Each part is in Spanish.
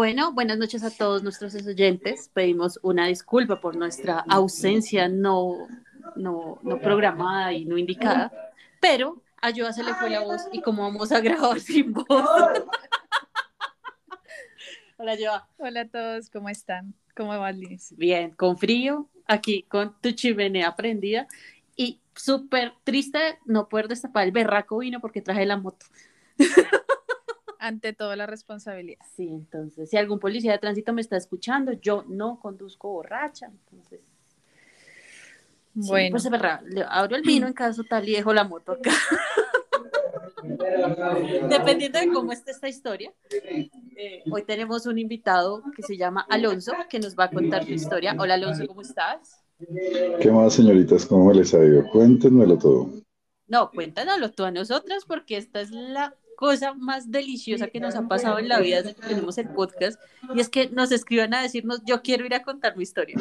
Bueno, buenas noches a todos nuestros oyentes. Pedimos una disculpa por nuestra ausencia no, no, no programada y no indicada, pero a Joa se le fue la voz y como vamos a grabar sin voz. Hola, Joa. Hola a todos, ¿cómo están? ¿Cómo va, Liz? Bien, con frío, aquí con tu chimenea prendida y súper triste no poder destapar el berraco vino porque traje la moto. Ante toda la responsabilidad. Sí, entonces, si algún policía de tránsito me está escuchando, yo no conduzco borracha, entonces. Bueno. pues le abro el vino en caso tal y dejo la moto acá. Dependiendo de cómo esté esta historia, eh, hoy tenemos un invitado que se llama Alonso, que nos va a contar su historia. Hola Alonso, ¿cómo estás? ¿Qué más, señoritas? ¿Cómo les ha ido? Cuéntenmelo todo. No, cuéntanoslo tú a nosotras, porque esta es la cosa más deliciosa que nos ha pasado en la vida desde que tenemos el podcast, y es que nos escriban a decirnos, yo quiero ir a contar mi historia.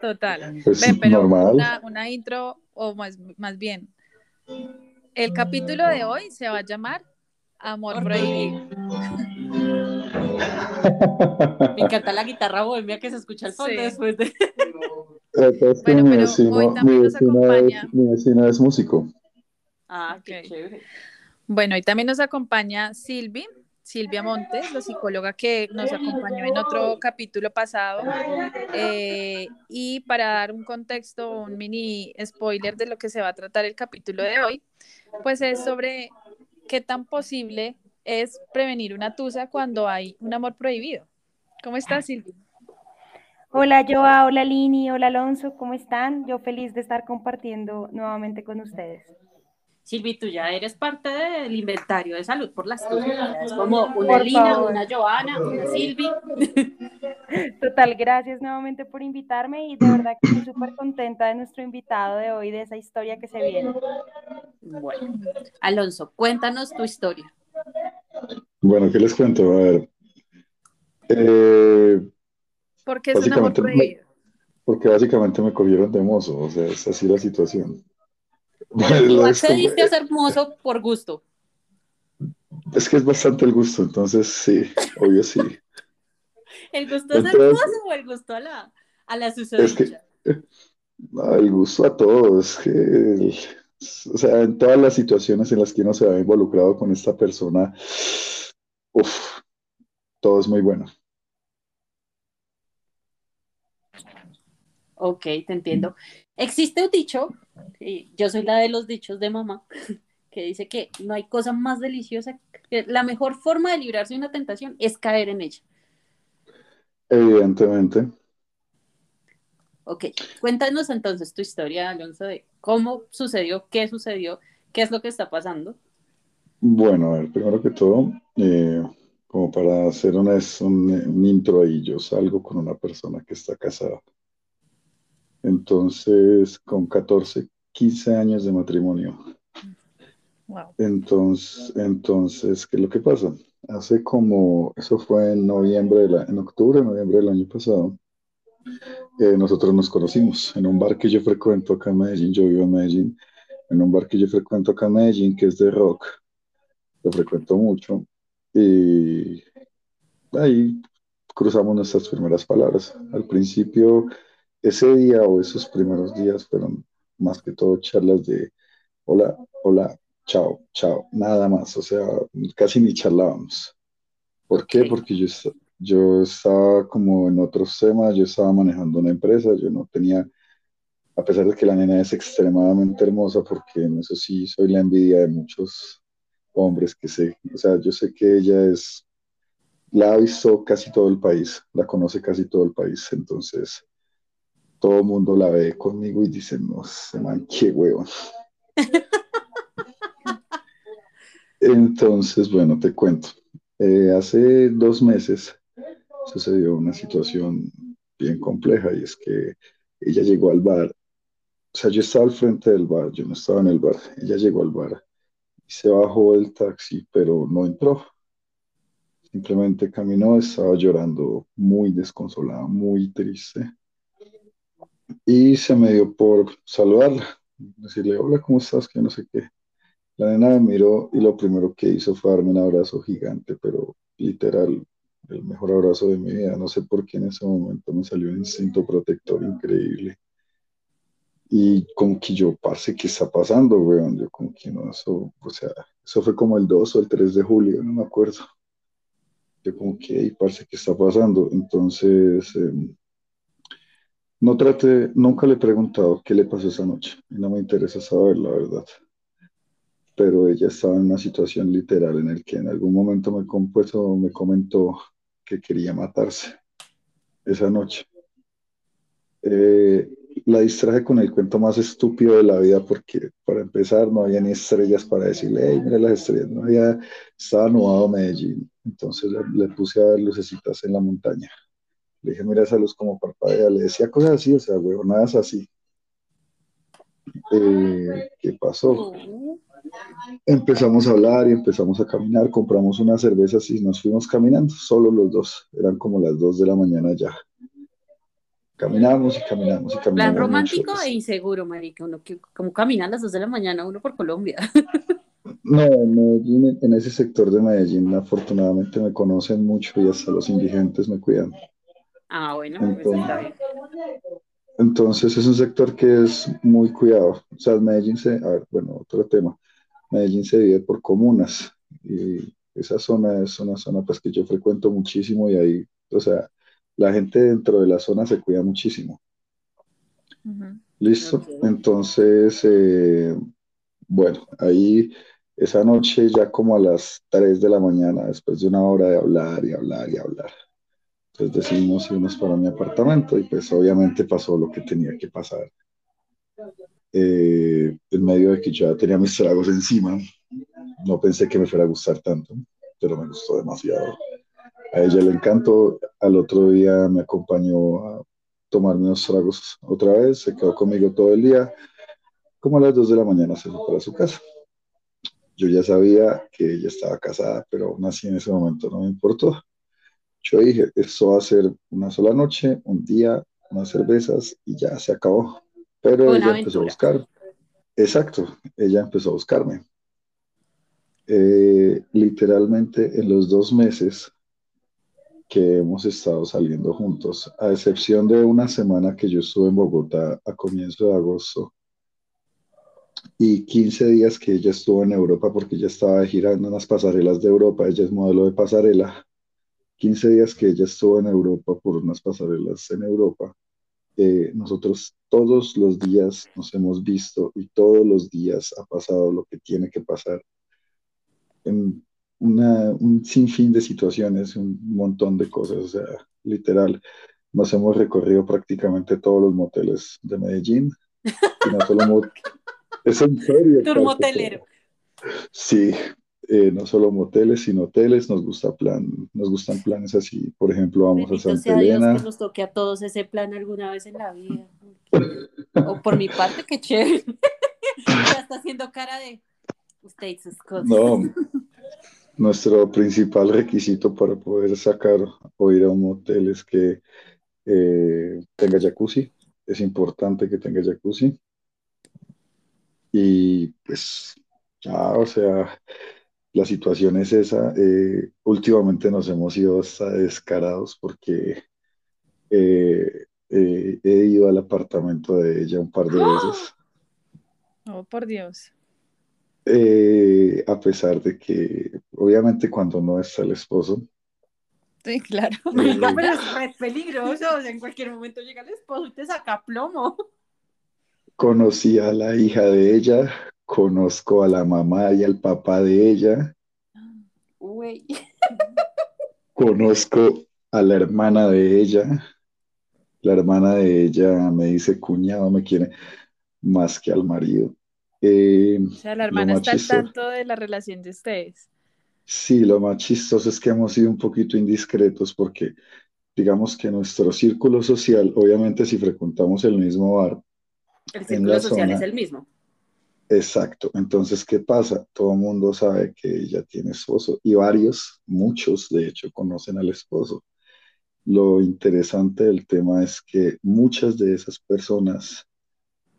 Total. Pues Ven, pero normal. una, una intro, o más, más bien, el capítulo de hoy se va a llamar Amor Prohibido. Me encanta la guitarra bohemia que se escucha al fondo Sí. después de... Es que Bueno, mi pero vecino, hoy mi también nos vecino acompaña. es, mi vecino es músico. Ah, qué Ok. chévere. Bueno, y también nos acompaña Silvi, Silvia Montes, la psicóloga que nos acompañó en otro capítulo pasado. Eh, y para dar un contexto, un mini spoiler de lo que se va a tratar el capítulo de hoy, pues es sobre qué tan posible es prevenir una tusa cuando hay un amor prohibido. ¿Cómo estás, Silvi? Hola Joa, hola Lini, hola Alonso, ¿cómo están? Yo feliz de estar compartiendo nuevamente con ustedes. Silvi, tú ya eres parte del inventario de salud por las tusas. ya Es como una Lina, favor. una Joana, una Silvi. Total, gracias nuevamente por invitarme y de verdad que estoy súper contenta de nuestro invitado de hoy, de esa historia que se viene. Bueno, Alonso, cuéntanos tu historia. Bueno, ¿qué les cuento? A ver. Eh, ¿Por qué es un amor me- porque básicamente me cogieron de mozo, o sea, es así la situación. Tú accediste a ser mozo por gusto. es que es bastante el gusto, entonces sí, obvio sí. ¿El gusto es el Entonces- mozo o el gusto a la, a la Es que, no, el gusto a todos, es que, el- o sea, en todas las situaciones en las que uno se ha involucrado con esta persona, uff, todo es muy bueno. Ok, te entiendo. Existe un dicho, yo soy la de los dichos de mamá, que dice que no hay cosa más deliciosa, que la mejor forma de librarse de una tentación es caer en ella. Evidentemente. Ok, cuéntanos entonces tu historia, Alonso, de cómo sucedió, qué sucedió, qué es lo que está pasando. Bueno, a ver, primero que todo, eh, como para hacer una, un, un intro ahí, yo salgo con una persona que está casada. Entonces, con 14, 15 años de matrimonio. Wow. Entonces, entonces, ¿qué es lo que pasa? Hace como, eso fue en noviembre, de la- en octubre, noviembre del año pasado, eh, nosotros nos conocimos en un bar que yo frecuento acá en Medellín, yo vivo en Medellín, en un bar que yo frecuento acá en Medellín, que es de rock, lo frecuento mucho, y ahí cruzamos nuestras primeras palabras. Al principio, ese día o esos primeros días fueron más que todo charlas de hola, hola, chao, chao, nada más, o sea, casi ni charlábamos. ¿Por qué? Porque yo, yo estaba como en otros temas, yo estaba manejando una empresa, yo no tenía, a pesar de que la nena es extremadamente hermosa, porque en eso sí soy la envidia de muchos hombres que sé, o sea, yo sé que ella es, la ha visto casi todo el país, la conoce casi todo el país, entonces todo el mundo la ve conmigo y dice, no, ese man, qué huevo. Entonces, bueno, te cuento. Eh, hace dos meses sucedió una situación bien compleja y es que ella llegó al bar. O sea, yo estaba al frente del bar, yo no estaba en el bar. Ella llegó al bar y se bajó del taxi, pero no entró. Simplemente caminó, estaba llorando muy desconsolada, muy triste. Y se me dio por saludarla, decirle, hola, ¿cómo estás? Que no sé qué. La nena me miró y lo primero que hizo fue darme un abrazo gigante, pero literal, el mejor abrazo de mi vida. No sé por qué en ese momento me salió un instinto protector increíble. Y como que yo, parce, ¿qué está pasando, weón? Yo como que no, eso, o sea, eso fue como el 2 o el 3 de julio, no me acuerdo. Yo como que, hey, parce, ¿qué está pasando? Entonces, em, no trate, nunca le he preguntado qué le pasó esa noche. No me interesa saber, la verdad. Pero ella estaba en una situación literal en el que en algún momento me, compuesto, me comentó que quería matarse esa noche. Eh, la distraje con el cuento más estúpido de la vida porque para empezar no había ni estrellas para decirle, hey, mira las estrellas, no había, estaba nublado Medellín, entonces le, puse a ver lucecitas en la montaña. Le dije, mira esa luz como parpadea, le decía cosas así, o sea, nada es así. Eh, ¿Qué pasó? Empezamos a hablar y empezamos a caminar, compramos unas cervezas y nos fuimos caminando, solo los dos, eran como las dos de la mañana ya caminamos y caminamos y caminamos. Plan romántico e inseguro, marica, uno que como camina a las 2 de la mañana uno por Colombia. No, en Medellín, en ese sector de Medellín, afortunadamente me conocen mucho y hasta los indigentes me cuidan. Ah, bueno, pues entonces, está bien. Entonces es un sector que es muy cuidado. O sea, Medellín se, a ver, bueno, otro tema. Medellín se divide por comunas y esa zona es una zona pues que yo frecuento muchísimo y ahí, o sea, la gente dentro de la zona se cuida muchísimo. Listo. Entonces, eh, bueno, ahí esa noche ya como a las 3 de la mañana, después de una hora de hablar y hablar y hablar, entonces decidimos irnos para mi apartamento y pues obviamente pasó lo que tenía que pasar. Eh, en medio de que ya tenía mis tragos encima, no pensé que me fuera a gustar tanto, pero me gustó demasiado. A ella le encantó. Al otro día me acompañó a tomarme unos tragos otra vez. Se quedó conmigo todo el día. Como a las 2 de la mañana se fue para su casa. Yo ya sabía que ella estaba casada, pero aún así en ese momento no me importó. Yo dije, esto va a ser una sola noche, un día, unas cervezas y ya se acabó. Pero ella empezó a buscar. Exacto, ella empezó a buscarme. Eh, literalmente en los dos meses que hemos estado saliendo juntos, a excepción de una semana que yo estuve en Bogotá a comienzo de agosto y 15 días que ella estuvo en Europa porque ella estaba girando en las pasarelas de Europa, ella es modelo de pasarela, 15 días que ella estuvo en Europa por unas pasarelas en Europa. Eh, nosotros todos los días nos hemos visto y todos los días ha pasado lo que tiene que pasar en un sinfín de situaciones, un montón de cosas, o sea, literal. Nos hemos recorrido prácticamente todos los moteles de Medellín. es en serio. Tour motelero. Sí, eh, no solo moteles, sino hoteles. Nos gusta plan, nos gustan planes así. Por ejemplo, vamos a Santa Elena. Dios que nos toque a todos ese plan alguna vez en la vida. O por mi parte, qué chévere. ya está haciendo cara de usted y sus cosas. No, nuestro principal requisito para poder sacar o ir a un motel es que eh, tenga jacuzzi. Es importante que tenga jacuzzi. Y pues ya, o sea, la situación es esa. Eh, últimamente nos hemos ido hasta descarados porque eh, he ido al apartamento de ella un par de veces. Oh, por Dios. Eh, a pesar de que obviamente cuando no está el esposo. Sí, claro. Eh, pero es peligroso, en cualquier momento llega el esposo y te saca plomo. Conocí a la hija de ella, conozco a la mamá y al papá de ella. Conozco a la hermana de ella. La hermana de ella me dice, cuñado, me quiere más que al marido. Eh, o sea, la hermana está al tanto de la relación de ustedes. Sí, lo más chistoso es que hemos sido un poquito indiscretos porque digamos que nuestro círculo social, obviamente si frecuentamos el mismo bar. El círculo social es el mismo. Exacto. Entonces, ¿qué pasa? Todo el mundo sabe que ella tiene esposo y varios, muchos de hecho, conocen al esposo. Lo interesante del tema es que muchas de esas personas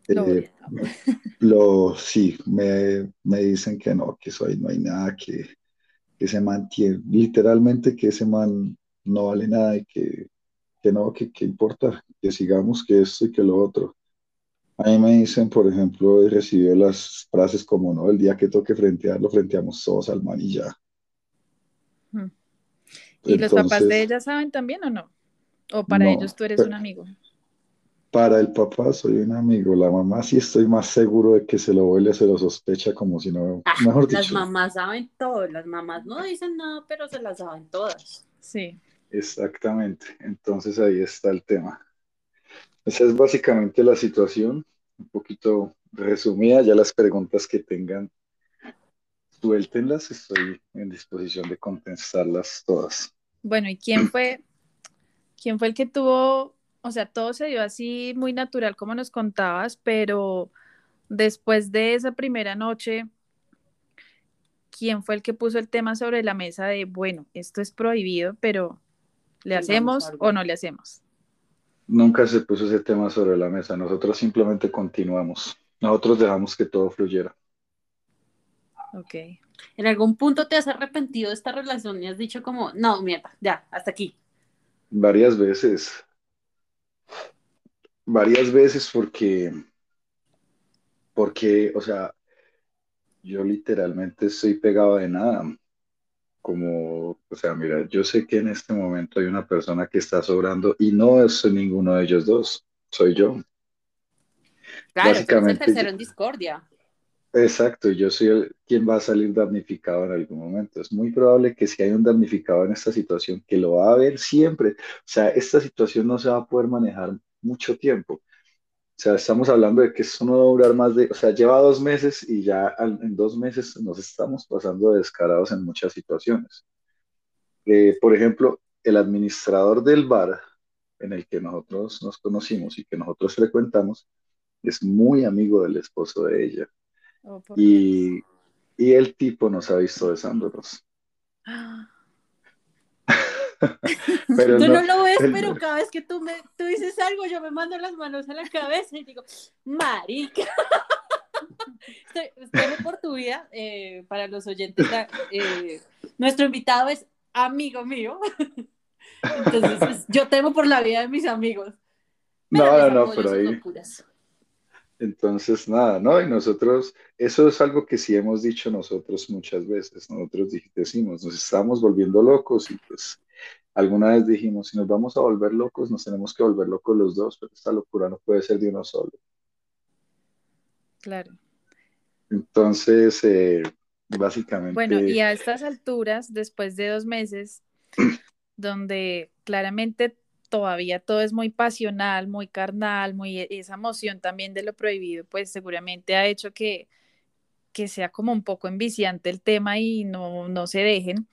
eh, lo, sí, me, me, dicen que no, que eso ahí no hay nada, que, que se mantiene, literalmente que ese man no vale nada y que, que no, que, que importa, que sigamos, que esto y que lo otro. A mí me dicen, por ejemplo, he recibido las frases como, no, el día que toque frentearlo, frenteamos todos al man y ya. ¿Y los papás de ella saben también o no? ¿O para no, ellos tú eres un amigo? para el papá soy un amigo, la mamá sí estoy más seguro de que se lo huele, se lo sospecha como si no, Ah, mejor las dicho, mamás saben todo, las mamás no dicen nada, pero se las saben todas. Sí. exactamente. Entonces ahí está el tema. Esa es básicamente la situación, un poquito resumida, ya las preguntas que tengan, suéltenlas, estoy en disposición de contestarlas todas. Bueno, ¿y quién fue, quién fue el que tuvo, o sea, todo se dio así muy natural como nos contabas, pero después de esa primera noche, ¿quién fue el que puso el tema sobre la mesa de, bueno, esto es prohibido, pero ¿le hacemos o no le hacemos? Nunca se puso ese tema sobre la mesa, nosotros simplemente continuamos, nosotros dejamos que todo fluyera. Ok. ¿En algún punto te has arrepentido de esta relación y has dicho como, no, mierda, ya, hasta aquí? Varias veces, varias veces porque, porque, o sea, yo literalmente estoy pegado de nada. Como, o sea, mira, yo sé que en este momento hay una persona que está sobrando y no es ninguno de ellos dos, soy yo. Claro, tú eres el Básicamente, tercero en discordia. exacto, yo soy el quien va a salir damnificado en algún momento. Es muy probable que si hay un damnificado en esta situación, que lo va a haber siempre. O sea, esta situación no se va a poder manejar mucho tiempo. O sea, estamos hablando de que esto no va a durar más de, o sea, lleva dos meses y ya en dos meses nos estamos pasando de descarados en muchas situaciones. Eh, por ejemplo, el administrador del bar en el que nosotros nos conocimos y que nosotros frecuentamos es muy amigo del esposo de ella Oh, y, y el tipo nos ha visto besándonos. Ah, Pero Tú no, no lo ves, pero cada vez que tú, me, tú dices algo, yo me mando las manos a la cabeza y digo, marica. Estoy, temo por tu vida, eh, para los oyentes, eh, nuestro invitado es amigo mío, entonces es- yo temo por la vida de mis amigos. no, Pero no, no, pero ahí, locuras. Entonces, nada, ¿no? Y nosotros, eso es algo que sí hemos dicho nosotros muchas veces. Nosotros decimos, nos estamos volviendo locos y pues alguna vez dijimos, si nos vamos a volver locos, nos tenemos que volver locos los dos, pero esta locura no puede ser de uno solo. claro. Entonces, eh, básicamente, Bueno, y a estas alturas, después de dos meses, donde claramente todavía todo es muy pasional, muy carnal, muy e- esa emoción también de lo prohibido, pues seguramente ha hecho que, que sea como un poco enviciante el tema y no, no se dejen.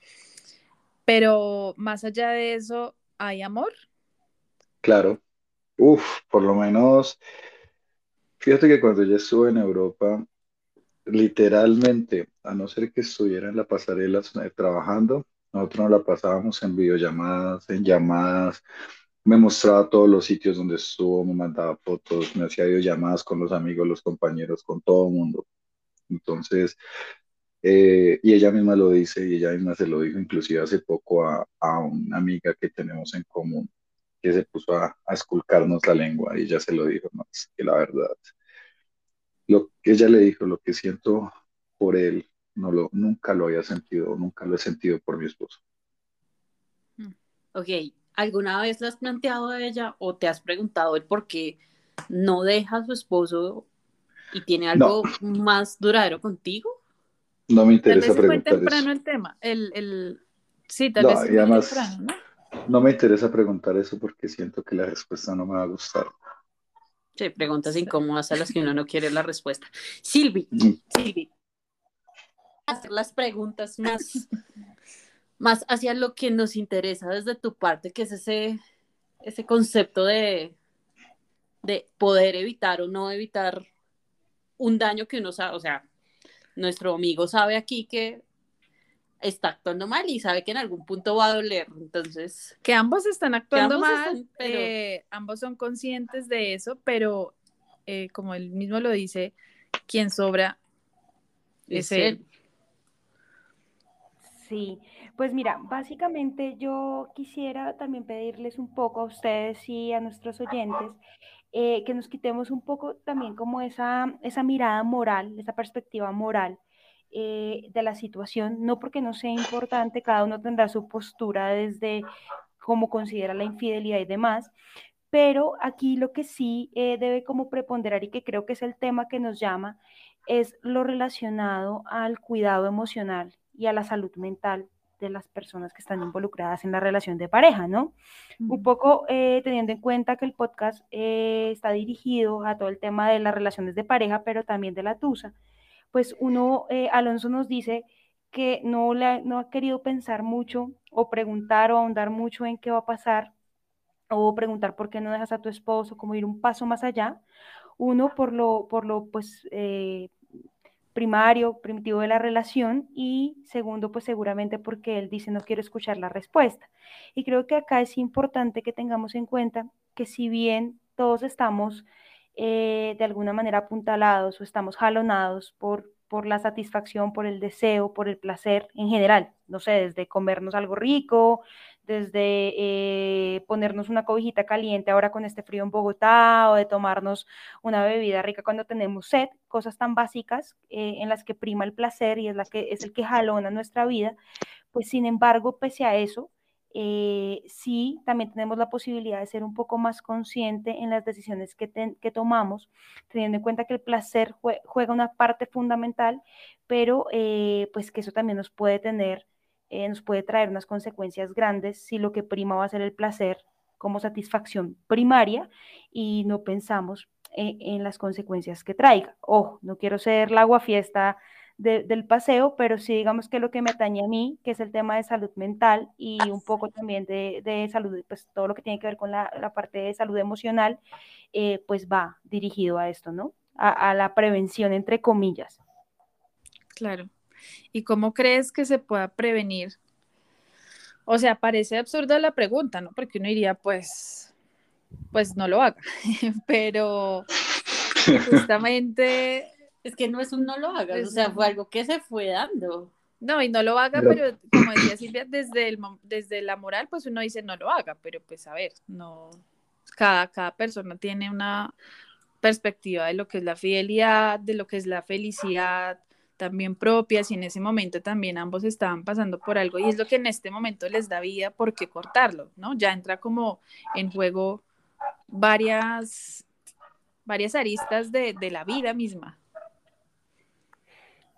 Pero más allá de eso, ¿hay amor? claro, uff, por lo menos, fíjate que cuando yo estuve en Europa, literalmente, a no ser que estuviera en la pasarela eh, trabajando, nosotros nos la pasábamos en videollamadas, en llamadas, me mostraba todos los sitios donde estuvo, me mandaba fotos, me hacía videollamadas con los amigos, los compañeros, con todo el mundo. Entonces, eh, y ella misma lo dice, y ella misma se lo dijo inclusive hace poco a, a una amiga que tenemos en común, que se puso a, a esculcarnos la lengua, y ella se lo dijo, no, es que la verdad, lo que ella le dijo, lo que siento por él, no lo, nunca lo había sentido, nunca lo he sentido por mi esposo. Ok, ¿alguna vez le has planteado a ella o te has preguntado el por qué no deja a su esposo y tiene algo más duradero contigo? No me Tal vez interesa es muy preguntar temprano eso. el tema. El, el... Sí, tal No, vez es y muy además- temprano, ¿no? No me interesa preguntar eso porque siento que la respuesta no me va a gustar. Sí, preguntas incómodas a las que uno no quiere la respuesta. Silvi, Mm, Silvi, hacer las preguntas más, más hacia lo que nos interesa desde tu parte, que es ese, ese concepto de, de poder evitar o no evitar un daño que uno sabe, o sea, nuestro amigo sabe aquí que está actuando mal y sabe que en algún punto va a doler, entonces, Que ambos están actuando ambos mal, están, pero- eh, ambos son conscientes de eso, pero eh, como él mismo lo dice, quien sobra es es él. él. Sí, Pues mira, básicamente yo quisiera también pedirles un poco a ustedes y a nuestros oyentes eh, que nos quitemos un poco también como esa, esa mirada moral, esa perspectiva moral eh, de la situación, no porque no sea importante, cada uno tendrá su postura desde cómo considera la infidelidad y demás, pero aquí lo que sí eh, debe como preponderar y que creo que es el tema que nos llama es lo relacionado al cuidado emocional y a la salud mental de las personas que están involucradas en la relación de pareja, ¿no? Un poco eh, teniendo en cuenta que el podcast eh, está dirigido a todo el tema de las relaciones de pareja, pero también de la TUSA, pues uno, eh, Alonso nos dice que no, le, no ha querido pensar mucho o preguntar o ahondar mucho en qué va a pasar o preguntar por qué no dejas a tu esposo, como ir un paso más allá. Uno, por lo, por lo pues, primario, primitivo de la relación y segundo, pues seguramente porque él dice no quiero escuchar la respuesta. Y creo que acá es importante que tengamos en cuenta que si bien todos estamos eh, de alguna manera apuntalados o estamos jalonados por, por la satisfacción, por el deseo, por el placer en general, no sé, desde comernos algo rico, desde eh, ponernos una cobijita caliente ahora con este frío en Bogotá o de tomarnos una bebida rica cuando tenemos sed, cosas tan básicas eh, en las que prima el placer y es, la que, es el que jalona nuestra vida, pues sin embargo, pese a eso, eh, sí también tenemos la posibilidad de ser un poco más consciente en las decisiones que, que tomamos, teniendo en cuenta que el placer juega una parte fundamental, pero pues que eso también nos puede tener eh, nos puede traer unas consecuencias grandes si lo que prima va a ser el placer como satisfacción primaria y no pensamos en, las consecuencias que traiga. Ojo, no quiero ser la aguafiesta del paseo, pero sí digamos que lo que me atañe a mí, que es el tema de salud mental y un poco también de, salud, pues todo lo que tiene que ver con la, parte de salud emocional, eh, pues va dirigido a esto, ¿no? a la prevención, entre comillas. Claro. ¿Y cómo crees que se pueda prevenir? O sea, parece absurda la pregunta, ¿no? Porque uno diría, pues, pues no lo haga, pero justamente... Es que no es un no lo haga, o sea, fue algo que se fue dando. No, y no lo haga, pero como decía Silvia, desde, el, desde la moral, pues uno dice no lo haga, pero pues a ver, no, cada, cada persona tiene una perspectiva de lo que es la fidelidad, de lo que es la felicidad, también propias y en ese momento también ambos estaban pasando por algo y es lo que en este momento les da vida, ¿por qué cortarlo? ¿no? Ya entra como en juego varias, varias aristas de, la vida misma.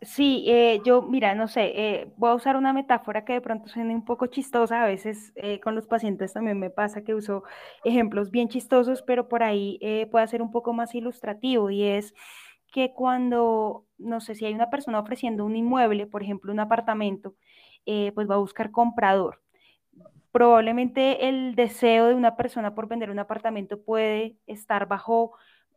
Sí, eh, yo, mira, no sé, eh, voy a usar una metáfora que de pronto suena un poco chistosa, a veces eh, con los pacientes también me pasa que uso ejemplos bien chistosos, pero por ahí puede ser un poco más ilustrativo y es que cuando, no sé, si hay una persona ofreciendo un inmueble, por ejemplo, un apartamento, eh, pues va a buscar comprador. Probablemente el deseo de una persona por vender un apartamento puede estar bajo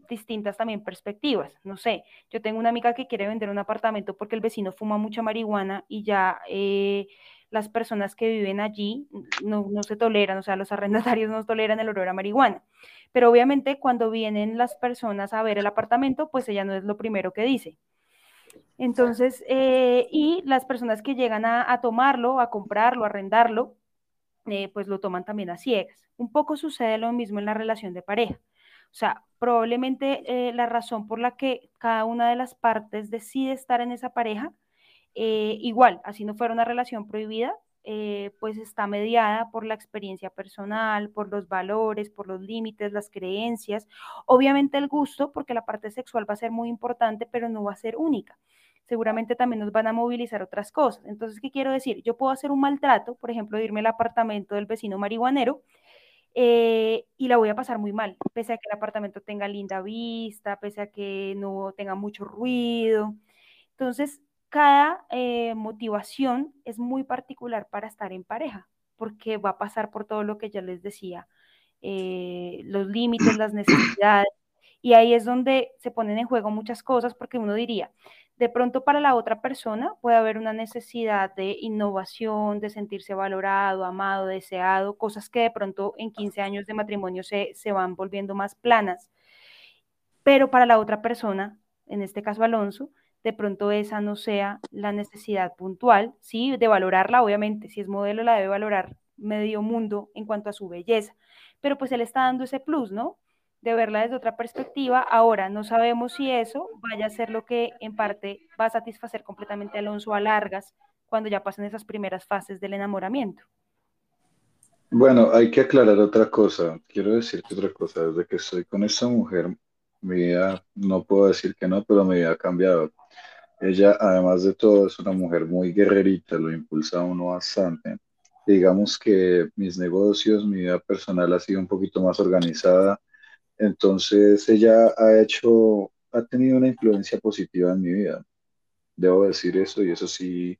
distintas también perspectivas. No sé, yo tengo una amiga que quiere vender un apartamento porque el vecino fuma mucha marihuana y ya eh, las personas que viven allí no, no, se toleran, o sea, los arrendatarios no toleran el olor a marihuana. Pero obviamente cuando vienen las personas a ver el apartamento, pues ella no es lo primero que dice. Entonces, eh, y las personas que llegan a, tomarlo, a comprarlo, a arrendarlo, eh, pues lo toman también a ciegas. Un poco sucede lo mismo en la relación de pareja. O sea, probablemente eh, la razón por la que cada una de las partes decide estar en esa pareja, igual, así no fuera una relación prohibida, eh, pues está mediada por la experiencia personal, por los valores, por los límites, las creencias, obviamente el gusto, porque la parte sexual va a ser muy importante, pero no va a ser única. Seguramente también nos van a movilizar otras cosas. Entonces, ¿qué quiero decir? Yo puedo hacer un maltrato, por ejemplo, irme al apartamento del vecino marihuanero, eh, y la voy a pasar muy mal, pese a que el apartamento tenga linda vista, pese a que no tenga mucho ruido. Entonces, cada eh, motivación es muy particular para estar en pareja, porque va a pasar por todo lo que ya les decía, eh, los límites, las necesidades, y ahí es donde se ponen en juego muchas cosas, porque uno diría, de pronto para la otra persona puede haber una necesidad de innovación, de sentirse valorado, amado, deseado, cosas que de pronto en 15 años de matrimonio se, se van volviendo más planas, pero para la otra persona, en este caso Alonso, de pronto esa no sea la necesidad puntual, sí, de valorarla, obviamente, si es modelo la debe valorar medio mundo en cuanto a su belleza, pero pues él está dando ese plus, ¿no? De verla desde otra perspectiva. Ahora, no sabemos si eso vaya a ser lo que en parte va a satisfacer completamente a Alonso a largas cuando ya pasen esas primeras fases del enamoramiento. Bueno, hay que aclarar otra cosa. Quiero decirte otra cosa. Desde que estoy con esta mujer, mi vida, no puedo decir que no, pero mi vida ha cambiado. Ella, además de todo, es una mujer muy guerrerita, lo impulsa a uno bastante. Digamos que mis negocios, mi vida personal ha sido un poquito más organizada. Entonces, ella ha hecho, ha tenido una influencia positiva en mi vida. Debo decir eso y eso sí,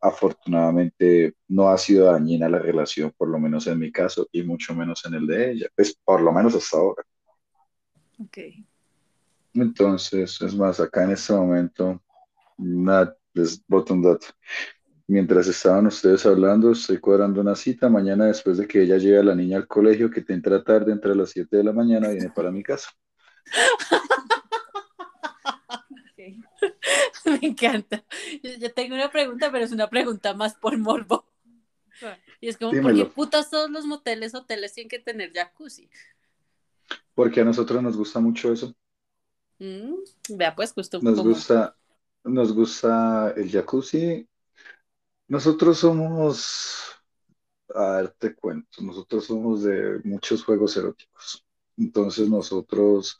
afortunadamente no ha sido dañina la relación, por lo menos en mi caso y mucho menos en el de ella. Pues por lo menos hasta ahora. Ok. Entonces, es más, acá en este momento, les dato. Mientras estaban ustedes hablando, estoy cuadrando una cita mañana después de que ella llegue a la niña al colegio, que te entra tarde, entre las 7 de la mañana, viene para mi casa. Me encanta. Yo tengo una pregunta, pero es una pregunta más por morbo. Y es como, ¿por qué putas todos los moteles, hoteles tienen que tener jacuzzi? Porque a nosotros nos gusta mucho eso. Mm, vea, pues justo nos gusta, nos gusta el jacuzzi. Nosotros somos, a ver, te cuento, nosotros somos de muchos juegos eróticos. Entonces nosotros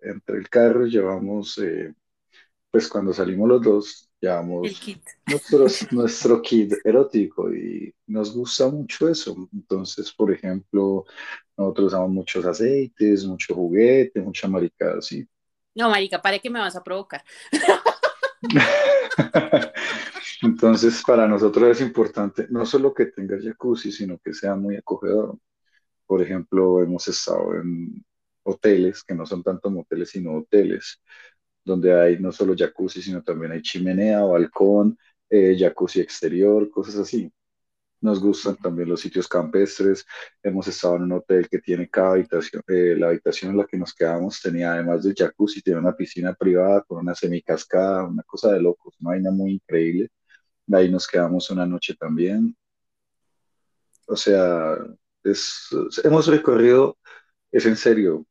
entre el carro llevamos eh, pues cuando salimos los dos, llevamos nuestro kit erótico y nos gusta mucho eso. Entonces, por ejemplo, nosotros usamos muchos aceites, mucho juguete, mucha marica así. No, marica, pare que me vas a provocar. Entonces, para nosotros es importante no solo que tenga jacuzzi, sino que sea muy acogedor. Por ejemplo, hemos estado en hoteles, que no son tanto moteles, sino hoteles, donde hay no solo jacuzzi, sino también hay chimenea, balcón, eh, jacuzzi exterior, cosas así. Nos gustan también los sitios campestres. Hemos estado en un hotel que tiene cada habitación, eh, la habitación en la que nos quedamos tenía además del jacuzzi, tiene una piscina privada con una semicascada, una cosa de locos, una vaina muy increíble. Ahí nos quedamos una noche también. O sea, es, hemos recorrido, es en serio,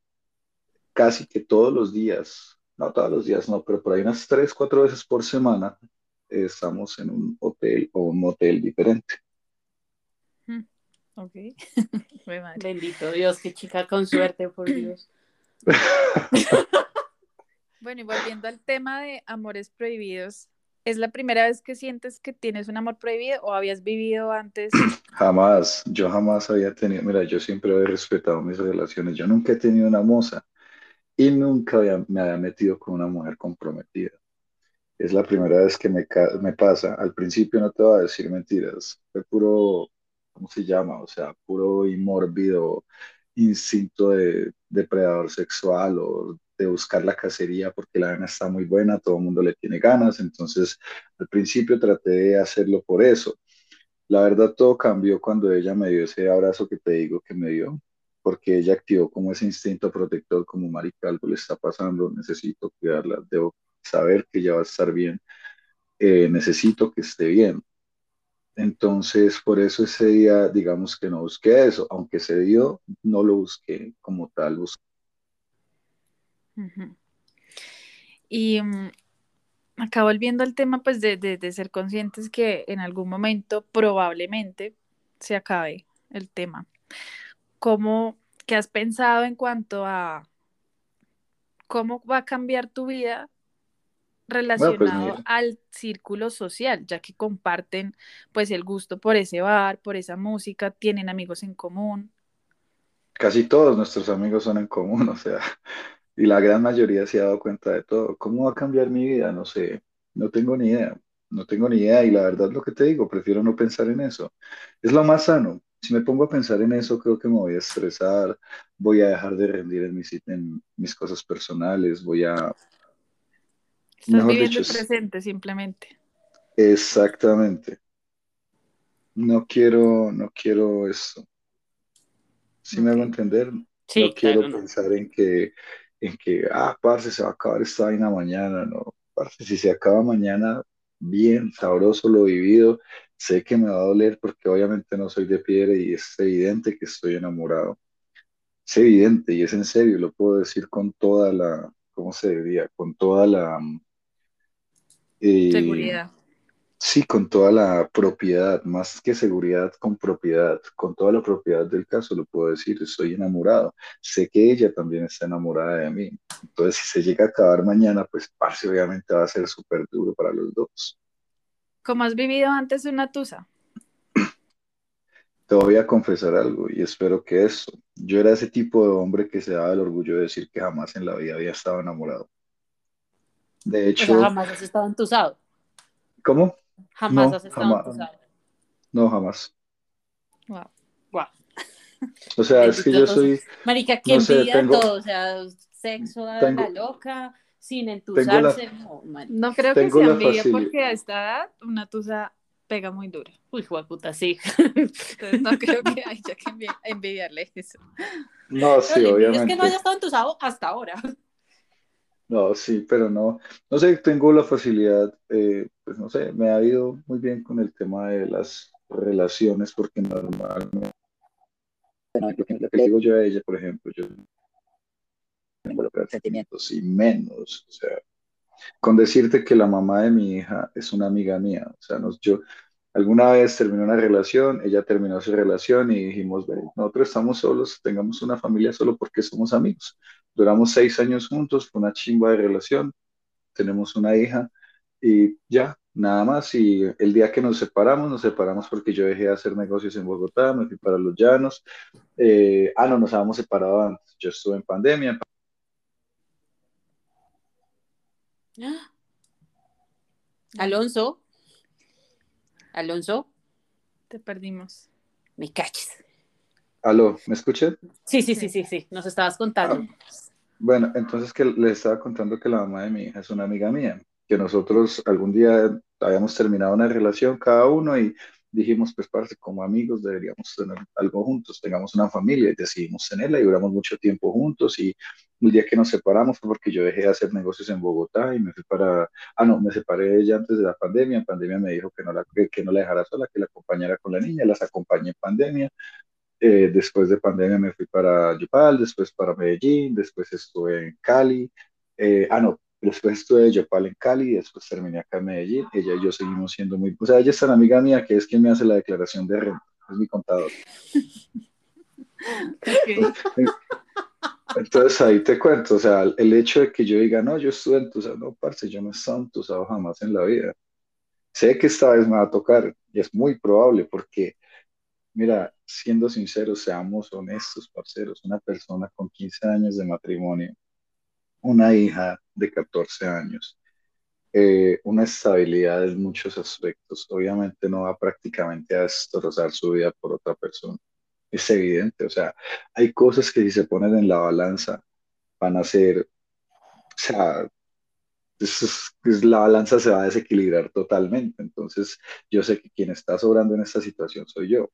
casi que todos los días no todos los días, no, pero por ahí unas tres, cuatro veces por semana estamos en un hotel o un motel diferente. Ok. Bendito Dios, qué chica con suerte, por Dios. bueno, y volviendo al tema de amores prohibidos, ¿es la primera vez que sientes que tienes un amor prohibido o habías vivido antes? Jamás, yo jamás había tenido, mira, yo siempre he respetado mis relaciones, yo nunca he tenido una moza y nunca me había metido con una mujer comprometida. Es la primera vez que me, me pasa. Al principio no te voy a decir mentiras, fue puro, ¿cómo se llama? O sea, puro y mórbido instinto de depredador sexual o de buscar la cacería porque la vena está muy buena, todo el mundo le tiene ganas, entonces al principio traté de hacerlo por eso. La verdad todo cambió cuando ella me dio ese abrazo que te digo que me dio, porque ella activó como ese instinto protector, como marica, algo le está pasando, necesito cuidarla, debo saber que ella va a estar bien, eh, necesito que esté bien. Entonces, por eso ese día, digamos que no busqué eso, aunque se dio, no lo busqué como tal. Y um, acá volviendo al tema, pues, de, de ser conscientes que en algún momento probablemente se acabe el tema. ¿Cómo, qué has pensado en cuanto a cómo va a cambiar tu vida pues relacionado al círculo social, ya que comparten pues el gusto por ese bar, por esa música, tienen amigos en común. Casi todos nuestros amigos son en común, o sea, y la gran mayoría se ha dado cuenta de todo. ¿Cómo va a cambiar mi vida? No sé, no tengo ni idea, no tengo ni idea y la verdad lo que te digo, prefiero no pensar en eso. Es lo más sano, si me pongo a pensar en eso, creo que me voy a estresar, voy a dejar de rendir en mis, en mis cosas personales, voy a... Estás viviendo el presente simplemente. Exactamente. No quiero, no quiero eso. Si me hago entender, no quiero pensar en que, en que, ah, parce, se va a acabar esta vaina mañana, no, parce, si se acaba mañana, bien, sabroso lo vivido, sé que me va a doler porque obviamente no soy de piedra y es evidente que estoy enamorado. Es evidente y es en serio, lo puedo decir con toda la, ¿cómo se diría? Con toda la... eh, Seguridad Sí, con toda la propiedad, más que seguridad, con propiedad, con toda la propiedad del caso, lo puedo decir, estoy enamorado. Sé que ella también está enamorada de mí. Entonces, si se llega a acabar mañana, pues, parce, obviamente va a ser súper duro para los dos. ¿Cómo has vivido antes de una tusa? Te voy a confesar algo y espero que eso. Yo era ese tipo de hombre que se daba el orgullo de decir que jamás en la vida había estado enamorado. De hecho. jamás has estado entusado. ¿Cómo? Jamás has estado jamás. No, jamás. Wow. Wow. O sea, es que yo soy. Marica, que no envidia todo, o sea, sexo a la loca, sin entusarse. No, no, creo que sea envidia porque a esta edad una tusa pega muy dura. Uy, puta, sí. Entonces no creo que haya que envidiarle eso. No, sí, obviamente. Es que no haya estado entusado hasta ahora. No, sí, pero no, no sé, tengo la facilidad, eh, pues no sé, me ha ido muy bien con el tema de las relaciones porque normalmente, bueno, lo que, le digo yo a ella, por ejemplo, yo tengo los sentimientos y menos, o sea, con decirte que la mamá de mi hija es una amiga mía, o sea, nos, yo, alguna vez terminó una relación, ella terminó su relación y dijimos, nosotros estamos solos, tengamos una familia solo porque somos amigos. Duramos seis años juntos, fue una chimba de relación, tenemos una hija y ya, nada más. Y el día que nos separamos, nos separamos porque yo dejé de hacer negocios en Bogotá, me fui para los llanos. Eh, ah, no, nos habíamos separado antes. Yo estuve en pandemia. Alonso. Alonso. Te perdimos. Me caches. Aló, ¿me escuchan? Sí, sí, sí, sí, sí, nos estabas contando. Ah, bueno, entonces que les estaba contando que la mamá de mi hija es una amiga mía, que nosotros algún día habíamos terminado una relación cada uno y dijimos, pues parce, como amigos deberíamos tener algo juntos, tengamos una familia y decidimos tenerla y duramos mucho tiempo juntos y el día que nos separamos fue porque yo dejé de hacer negocios en Bogotá y me fui para, ah no, me separé de ella antes de la pandemia, en pandemia me dijo que no la, que no la dejara sola, que la acompañara con la niña, las acompañé en pandemia, eh, después de pandemia me fui para Yopal, después para Medellín, después estuve en Cali. Eh, ah, no, después estuve en Yopal en Cali, después terminé acá en Medellín. Ella y yo seguimos siendo muy. O sea, ella es tan amiga mía que es quien me hace la declaración de renta, es mi contador. Entonces ahí te cuento, o sea, el hecho de que yo diga, no, yo estuve entusado, no, parce, yo no he estado entusado jamás en la vida. Sé que esta vez me va a tocar y es muy probable porque Mira, siendo sinceros, seamos honestos, parceros, una persona con 15 años de matrimonio, una hija de 14 años, eh, una estabilidad en muchos aspectos, obviamente no va prácticamente a destrozar su vida por otra persona. Es evidente, o sea, hay cosas que si se ponen en la balanza van a ser, o sea, la balanza se va a desequilibrar totalmente. Entonces, yo sé que quien está sobrando en esta situación soy yo.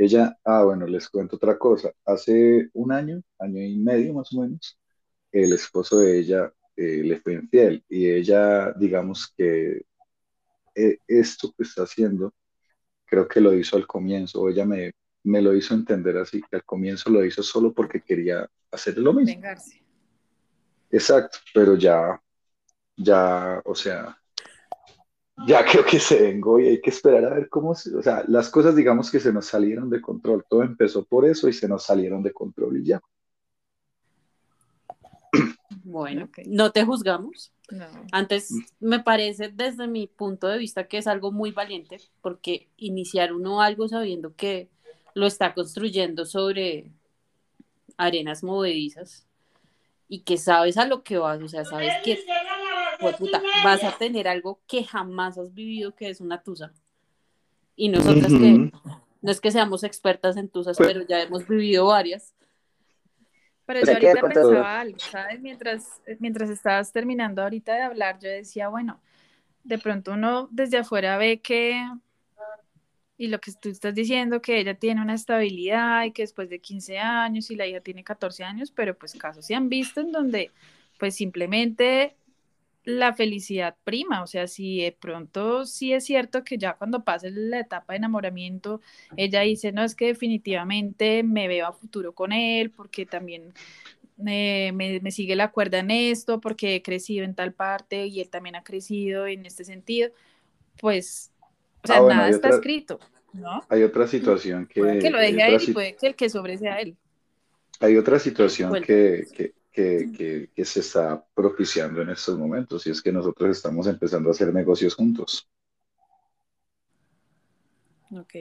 Ella, ah, bueno, les cuento otra cosa. Hace un año, año y medio más o menos, el esposo de ella eh, le fue infiel y ella, digamos que eh, esto que está haciendo, creo que lo hizo al comienzo, ella me, me lo hizo entender así, que al comienzo lo hizo solo porque quería hacer lo mismo. Vengarse. Exacto, pero ya, ya, o sea, ya creo que se vengó y hay que esperar a ver cómo, se, o sea, las cosas digamos que se nos salieron de control, todo empezó por eso y se nos salieron de control y ya. Bueno, no te juzgamos. Antes me parece desde mi punto de vista que es algo muy valiente porque iniciar uno algo sabiendo que lo está construyendo sobre arenas movedizas y que sabes a lo que vas, o sea, sabes que pues, puta, vas a tener algo que jamás has vivido, que es una tusa. Y nosotras que no es que seamos expertas en tusas, pues pero ya hemos vivido varias. Pero yo ahorita pensaba algo, ¿sabes? Mientras, mientras estabas terminando ahorita de hablar, yo decía, bueno, de pronto uno desde afuera ve que, y lo que tú estás diciendo, que ella tiene una estabilidad y que después de 15 años y la hija tiene 14 años, pero pues casos se han visto en donde pues simplemente la felicidad prima, o sea, si de pronto sí es cierto que ya cuando pase la etapa de enamoramiento, ella dice, no, es que definitivamente me veo a futuro con él, porque también eh, me, sigue la cuerda en esto, porque he crecido en tal parte y él también ha crecido en este sentido, pues, o sea, ah, nada está escrito, ¿no? Hay otra situación que... Puede que lo deje a él y puede que el que sobre sea él. Hay otra situación que, que, que, que, se está propiciando en estos momentos y es que nosotros estamos empezando a hacer negocios juntos. Ok.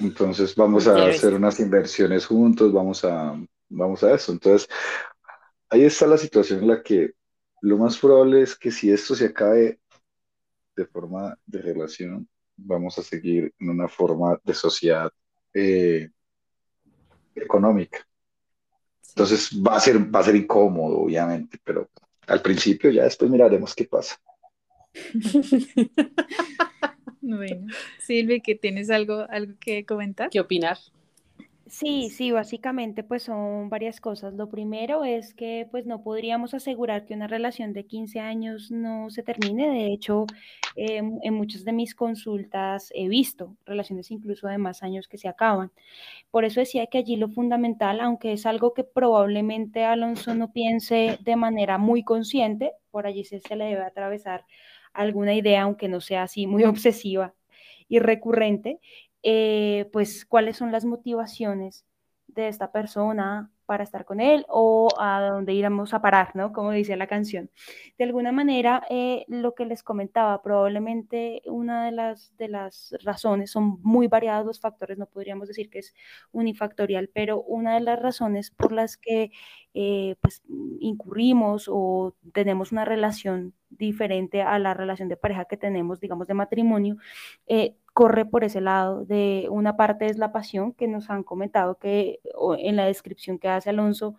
Entonces vamos a hacer unas inversiones juntos, vamos a, vamos a eso. Entonces, ahí está la situación en la que lo más probable es que si esto se acabe de forma de relación, vamos a seguir en una forma de sociedad eh, económica. Entonces va a ser, va a ser incómodo, obviamente, pero al principio ya después miraremos qué pasa. bueno, Silvi, ¿que tienes algo, algo que comentar? ¿Qué opinar? Sí, sí, básicamente pues son varias cosas. Lo primero es que pues no podríamos asegurar que una relación de 15 años no se termine. De hecho, em, en muchas de mis consultas he visto relaciones incluso de más años que se acaban. Por eso decía que allí lo fundamental, aunque es algo que probablemente Alonso no piense de manera muy consciente, por allí se, se le debe atravesar alguna idea, aunque no sea así muy obsesiva y recurrente, eh, pues cuáles son las motivaciones de esta persona para estar con él o a dónde íbamos a parar, ¿no? Como dice la canción. De alguna manera, eh, lo que les comentaba, probablemente una de las, de las razones, son muy variados los factores, no podríamos decir que es unifactorial, pero una de las razones por las que eh, pues, incurrimos o tenemos una relación diferente a la relación de pareja que tenemos, digamos, de matrimonio, eh, corre por ese lado. De una parte es la pasión que nos han comentado que en la descripción que hace Alonso,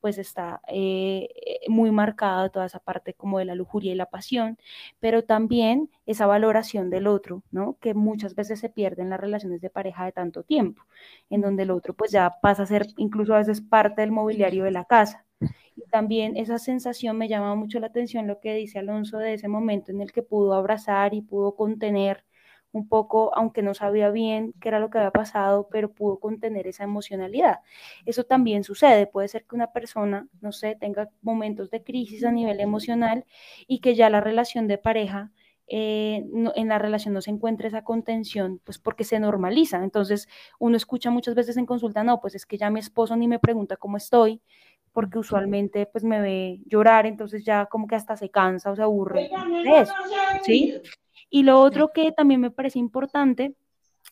pues está eh, muy marcada toda esa parte como de la lujuria y la pasión, pero también esa valoración del otro, ¿no? Que muchas veces se pierde en las relaciones de pareja de tanto tiempo, en donde el otro pues ya pasa a ser incluso a veces parte del mobiliario de la casa. Y también esa sensación me llama mucho la atención lo que dice Alonso de ese momento en el que pudo abrazar y pudo contener un poco, aunque no sabía bien qué era lo que había pasado, pero pudo contener esa emocionalidad. Eso también sucede, puede ser que una persona, no sé, tenga momentos de crisis a nivel emocional y que ya la relación de pareja eh, en la relación no se encuentre esa contención, pues porque se normaliza. Entonces, uno escucha muchas veces en consulta, no, pues es que ya mi esposo ni me pregunta cómo estoy, porque usualmente pues me ve llorar, entonces ya como que hasta se cansa o se aburre ¿sí? Y lo otro que también me parece importante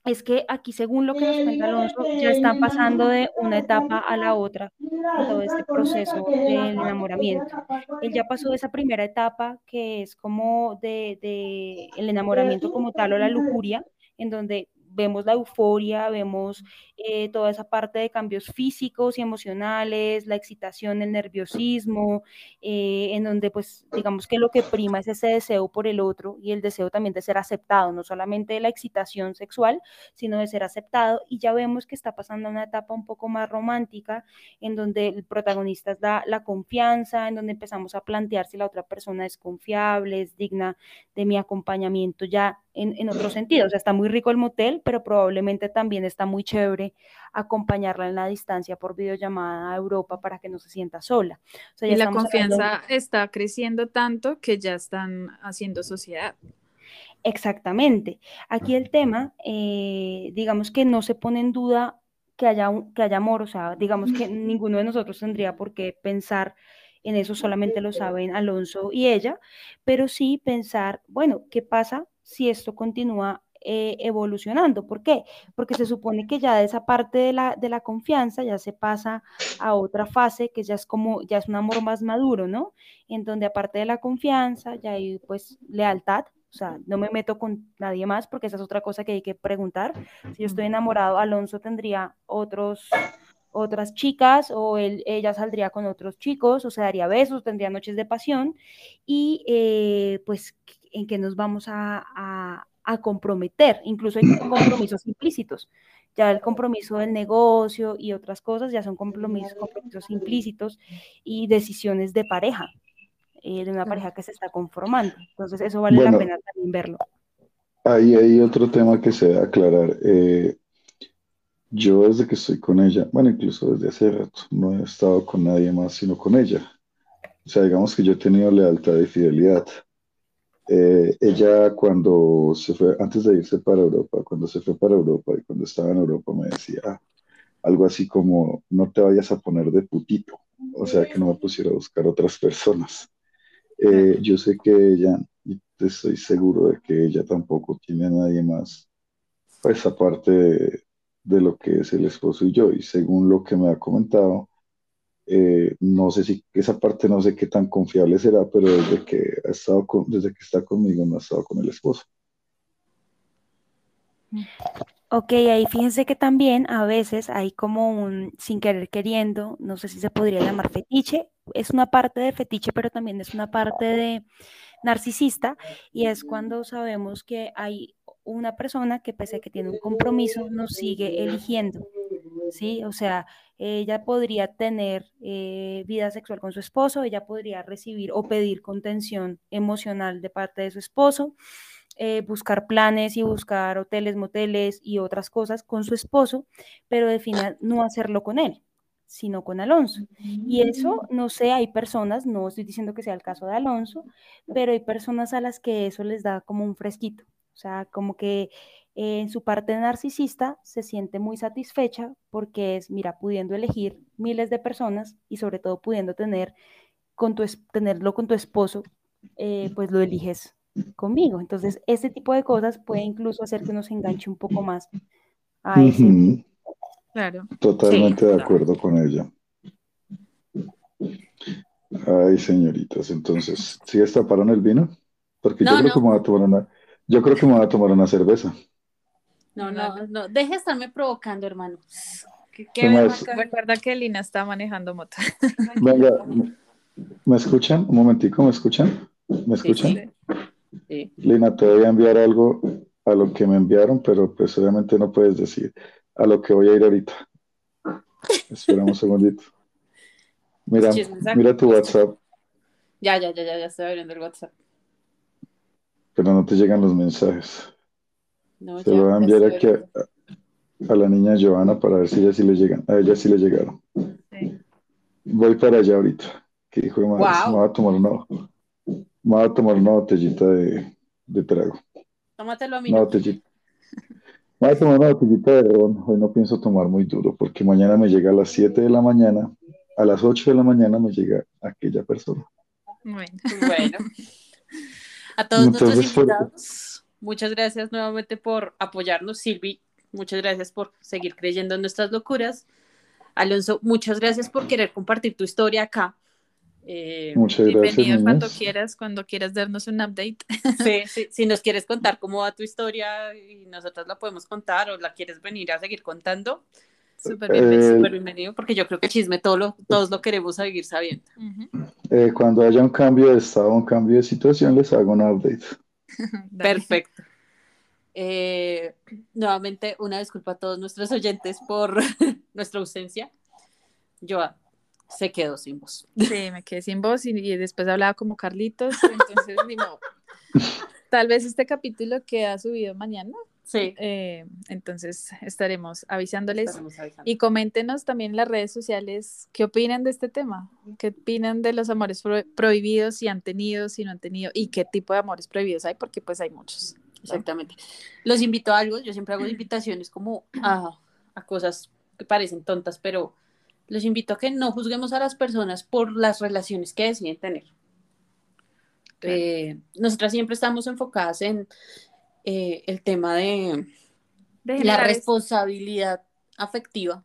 es que aquí, según lo que nos cuenta Alonso, ya están pasando de una etapa a la otra en todo este proceso del enamoramiento. Él ya pasó de esa primera etapa que es como de, de el enamoramiento como tal o la lujuria, en donde vemos la euforia, vemos eh, toda esa parte de cambios físicos y emocionales, la excitación, el nerviosismo, eh, en donde pues digamos que lo que prima es ese deseo por el otro y el deseo también de ser aceptado, no solamente de la excitación sexual, sino de ser aceptado. Y ya vemos que está pasando una etapa un poco más romántica, en donde el protagonista la, la confianza, en donde empezamos a plantear si la otra persona es confiable, es digna de mi acompañamiento ya en, en otro sentido. O sea, está muy rico el motel, pero probablemente también está muy chévere acompañarla en la distancia por videollamada a Europa para que no se sienta sola. y la confianza está creciendo tanto que ya están haciendo sociedad. Exactamente. Aquí el tema, eh, digamos que no se pone en duda que haya, que haya amor, o sea, digamos que ninguno de nosotros tendría por qué pensar en eso, solamente lo saben Alonso y ella, pero sí pensar, bueno, ¿qué pasa si esto continúa eh, evolucionando. ¿Por qué? Porque se supone que ya de esa parte de la, de la confianza ya se pasa a otra fase que ya es como, ya es un amor más maduro, ¿no? En donde aparte de la confianza ya hay pues lealtad, o sea, no me meto con nadie más porque esa es otra cosa que hay que preguntar. Si yo estoy enamorado, Alonso tendría otros otras chicas o él, ella saldría con otros chicos o se daría besos, tendría noches de pasión y eh, pues en que nos vamos a, a comprometer, incluso hay compromisos implícitos. Ya el compromiso del negocio y otras cosas ya son compromisos, compromisos implícitos y decisiones de pareja. eh, de una pareja que se está conformando. Entonces eso vale la pena también verlo. Ahí hay otro tema que se debe aclarar. Eh, yo desde que estoy con ella, bueno, incluso desde hace rato, no he estado con nadie más sino con ella. O sea, digamos que yo he tenido lealtad y fidelidad. Eh, ella cuando se fue, antes de irse para Europa, cuando se fue para Europa y cuando estaba en Europa me decía algo así como, no te vayas a poner de putito, o sea, que no me pusiera a buscar otras personas. Eh, yo sé que ella, y estoy seguro de que ella tampoco tiene a nadie más, pues aparte de, de lo que es el esposo y yo. Y según lo que me ha comentado, eh, no sé si esa parte no sé qué tan confiable será, pero desde que ha estado desde que está conmigo no ha estado con el esposo. Ok, ahí fíjense que también a veces hay como un sin querer queriendo, no sé si se podría llamar fetiche, es una parte de fetiche, pero también es una parte de narcisista y es cuando sabemos que hay una persona que pese a que tiene un compromiso nos sigue eligiendo, ¿sí? O sea, ella podría tener eh, vida sexual con su esposo, ella podría recibir o pedir contención emocional de parte de su esposo, eh, buscar planes y buscar hoteles, moteles y otras cosas con su esposo, pero de final no hacerlo con él sino con Alonso. Y eso, no sé, hay personas, no estoy diciendo que sea el caso de Alonso, pero hay personas a las que eso les da como un fresquito, o sea, como que en su parte narcisista se siente muy satisfecha porque es, mira, pudiendo elegir miles de personas y sobre todo pudiendo tener con tu, tenerlo con tu esposo, eh, pues lo eliges conmigo. Entonces, este tipo de cosas puede incluso hacer que uno se enganche un poco más a ese. Claro. Totalmente de acuerdo con ella. Ay, señoritas, entonces, ¿sí destaparon el vino? Porque yo creo que me voy a tomar una, yo creo que me voy a tomar una cerveza. No, no, no, deje de estarme provocando, hermano. Recuerda que Lina está manejando moto. Venga, ¿me escuchan? Un momentico, ¿me escuchan? ¿Me escuchan? Sí, Lina, te voy a enviar algo a lo que me enviaron, pero pues obviamente no puedes decir a lo que voy a ir ahorita. Espera un segundito. Mira, mira tu WhatsApp. Ya, ya, ya, ya, ya estoy abriendo el WhatsApp pero no te llegan los mensajes. Se lo voy a enviar aquí a, la niña Joana para ver si ella sí le llegan. A ella sí le llegaron. Voy para allá ahorita. Que dijo, me va a tomar una, me voy a tomar una botellita de, de trago. Tómatelo a mí. Una botellita. Me voy a tomar una botellita de ron. Hoy no pienso tomar muy duro porque mañana me llega a las 7 de la mañana. A las 8 de la mañana me llega aquella persona. Bueno. bueno. A todos nuestros invitados, muchas gracias nuevamente por apoyarnos. Silvi, muchas gracias por seguir creyendo en nuestras locuras. Alonso, muchas gracias por querer compartir tu historia acá. Eh, muchas gracias. Bienvenido cuando quieras, cuando quieras darnos un update. Sí, sí, si nos quieres contar cómo va tu historia y nosotros la podemos contar o la quieres venir a seguir contando, Súper eh, bienvenido, porque yo creo que chisme todo lo, todos lo queremos seguir sabiendo. Eh, cuando haya un cambio de estado, un cambio de situación, les hago un update. Perfecto. Eh, nuevamente, una disculpa a todos nuestros oyentes por nuestra ausencia. Yo se quedó sin voz. Sí, me quedé sin voz y, después hablaba como Carlitos, entonces ni modo. Tal vez este capítulo que ha subido mañana Sí. Eh, entonces estaremos avisándoles. Y coméntenos también en las redes sociales qué opinan de este tema, qué opinan de los amores prohibidos, si han tenido, si no han tenido, y qué tipo de amores prohibidos hay, porque pues hay muchos. Exactamente. Los invito a algo, yo siempre hago invitaciones como a, a cosas que parecen tontas, pero los invito a que no juzguemos a las personas por las relaciones que deciden tener. Eh, nosotras siempre estamos enfocadas en eh, el tema de, la responsabilidad afectiva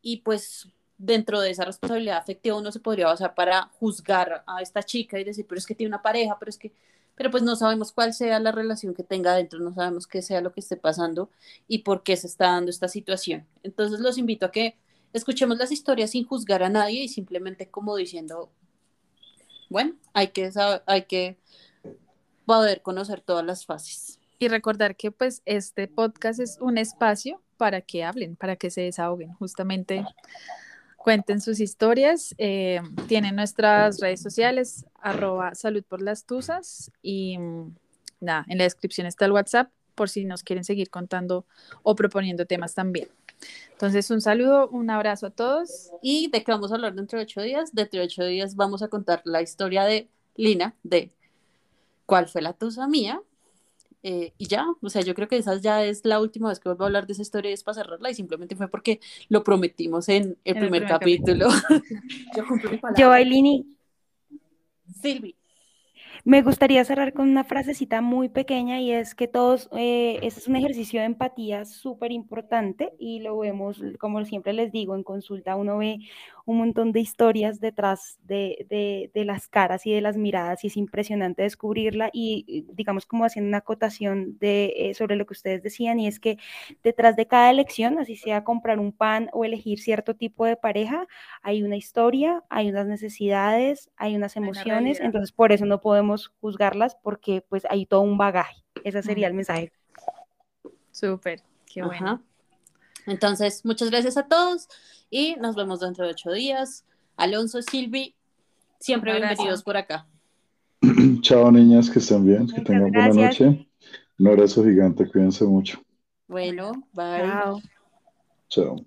y pues dentro de esa responsabilidad afectiva uno se podría basar para juzgar a esta chica y decir, pero es que tiene una pareja, pero es que, pero pues no sabemos cuál sea la relación que tenga dentro, no sabemos qué sea lo que esté pasando y por qué se está dando esta situación. Entonces los invito a que escuchemos las historias sin juzgar a nadie y simplemente como diciendo, bueno, hay que, hay que poder conocer todas las fases. Y recordar que pues este podcast es un espacio para que hablen, para que se desahoguen. Justamente cuenten sus historias. Eh, tienen nuestras redes sociales, arroba salud por las tusas y mm, nada, en la descripción está el WhatsApp por si nos quieren seguir contando o proponiendo temas también. Entonces, un saludo, un abrazo a todos. ¿Y de qué vamos a hablar dentro de ocho días? Dentro de ocho días vamos a contar la historia de Lina, de cuál fue la tusa mía. Eh, y ya, o sea, yo creo que esa ya es la última vez que vuelvo a hablar de esa historia y es para cerrarla y simplemente fue porque lo prometimos en el, primer, capítulo. yo mi palabra. Yo, Ailini. Silvi. Me gustaría cerrar con una frasecita muy pequeña y es que todos, eh, este es un ejercicio de empatía súper importante y lo vemos, como siempre les digo, en consulta uno ve un montón de historias detrás de, las caras y de las miradas y es impresionante descubrirla y digamos como haciendo una acotación de, eh, sobre lo que ustedes decían y es que detrás de cada elección, así sea comprar un pan o elegir cierto tipo de pareja, hay una historia, hay unas necesidades, hay unas emociones, entonces por eso no podemos juzgarlas porque pues hay todo un bagaje. Ese sería el mensaje. Súper, qué bueno. Entonces, muchas gracias a todos y nos vemos dentro de ocho días. Alonso, Silvi, siempre bienvenidos por acá. Chao, niñas, que estén bien, que tengan buena noche. Un abrazo gigante, cuídense mucho. Bueno, bye. Chao.